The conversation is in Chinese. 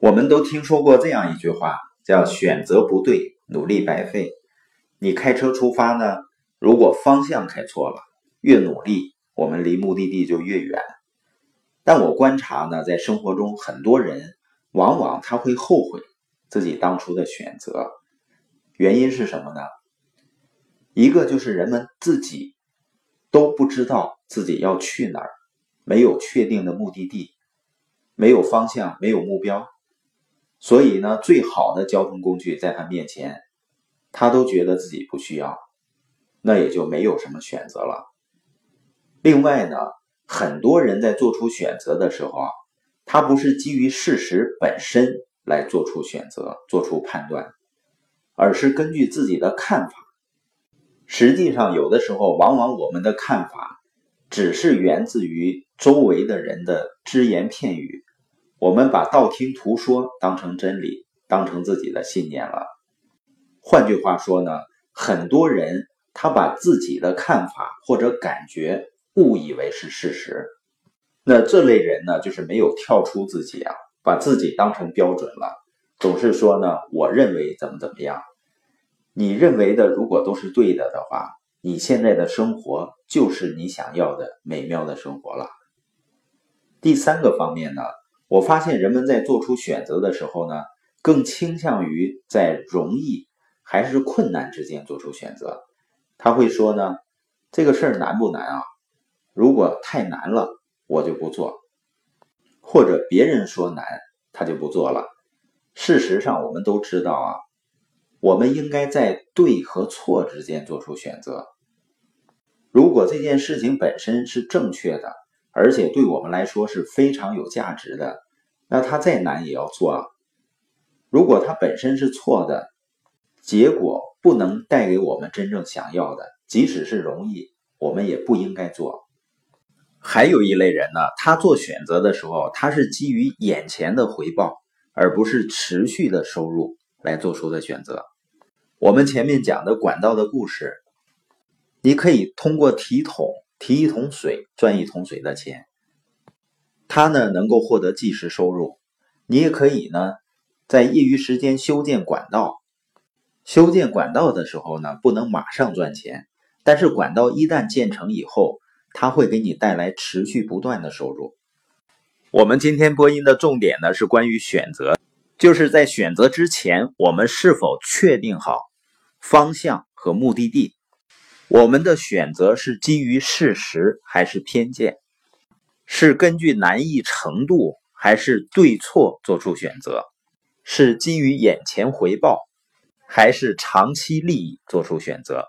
我们都听说过这样一句话，叫“选择不对，努力白费”。你开车出发呢，如果方向开错了，越努力，我们离目的地就越远。但我观察呢，在生活中，很多人往往他会后悔自己当初的选择，原因是什么呢？一个就是人们自己都不知道自己要去哪儿，没有确定的目的地，没有方向，没有目标。所以呢，最好的交通工具在他面前，他都觉得自己不需要，那也就没有什么选择了。另外呢，很多人在做出选择的时候啊，他不是基于事实本身来做出选择、做出判断，而是根据自己的看法。实际上，有的时候，往往我们的看法只是源自于周围的人的只言片语。我们把道听途说当成真理，当成自己的信念了。换句话说呢，很多人他把自己的看法或者感觉误以为是事实。那这类人呢，就是没有跳出自己啊，把自己当成标准了，总是说呢，我认为怎么怎么样。你认为的如果都是对的的话，你现在的生活就是你想要的美妙的生活了。第三个方面呢？我发现人们在做出选择的时候呢，更倾向于在容易还是困难之间做出选择。他会说呢，这个事儿难不难啊？如果太难了，我就不做；或者别人说难，他就不做了。事实上，我们都知道啊，我们应该在对和错之间做出选择。如果这件事情本身是正确的。而且对我们来说是非常有价值的，那它再难也要做啊。如果它本身是错的，结果不能带给我们真正想要的，即使是容易，我们也不应该做。还有一类人呢，他做选择的时候，他是基于眼前的回报，而不是持续的收入来做出的选择。我们前面讲的管道的故事，你可以通过提桶。提一桶水赚一桶水的钱，他呢能够获得即时收入。你也可以呢，在业余时间修建管道。修建管道的时候呢，不能马上赚钱，但是管道一旦建成以后，它会给你带来持续不断的收入。我们今天播音的重点呢是关于选择，就是在选择之前，我们是否确定好方向和目的地。我们的选择是基于事实还是偏见？是根据难易程度还是对错做出选择？是基于眼前回报还是长期利益做出选择？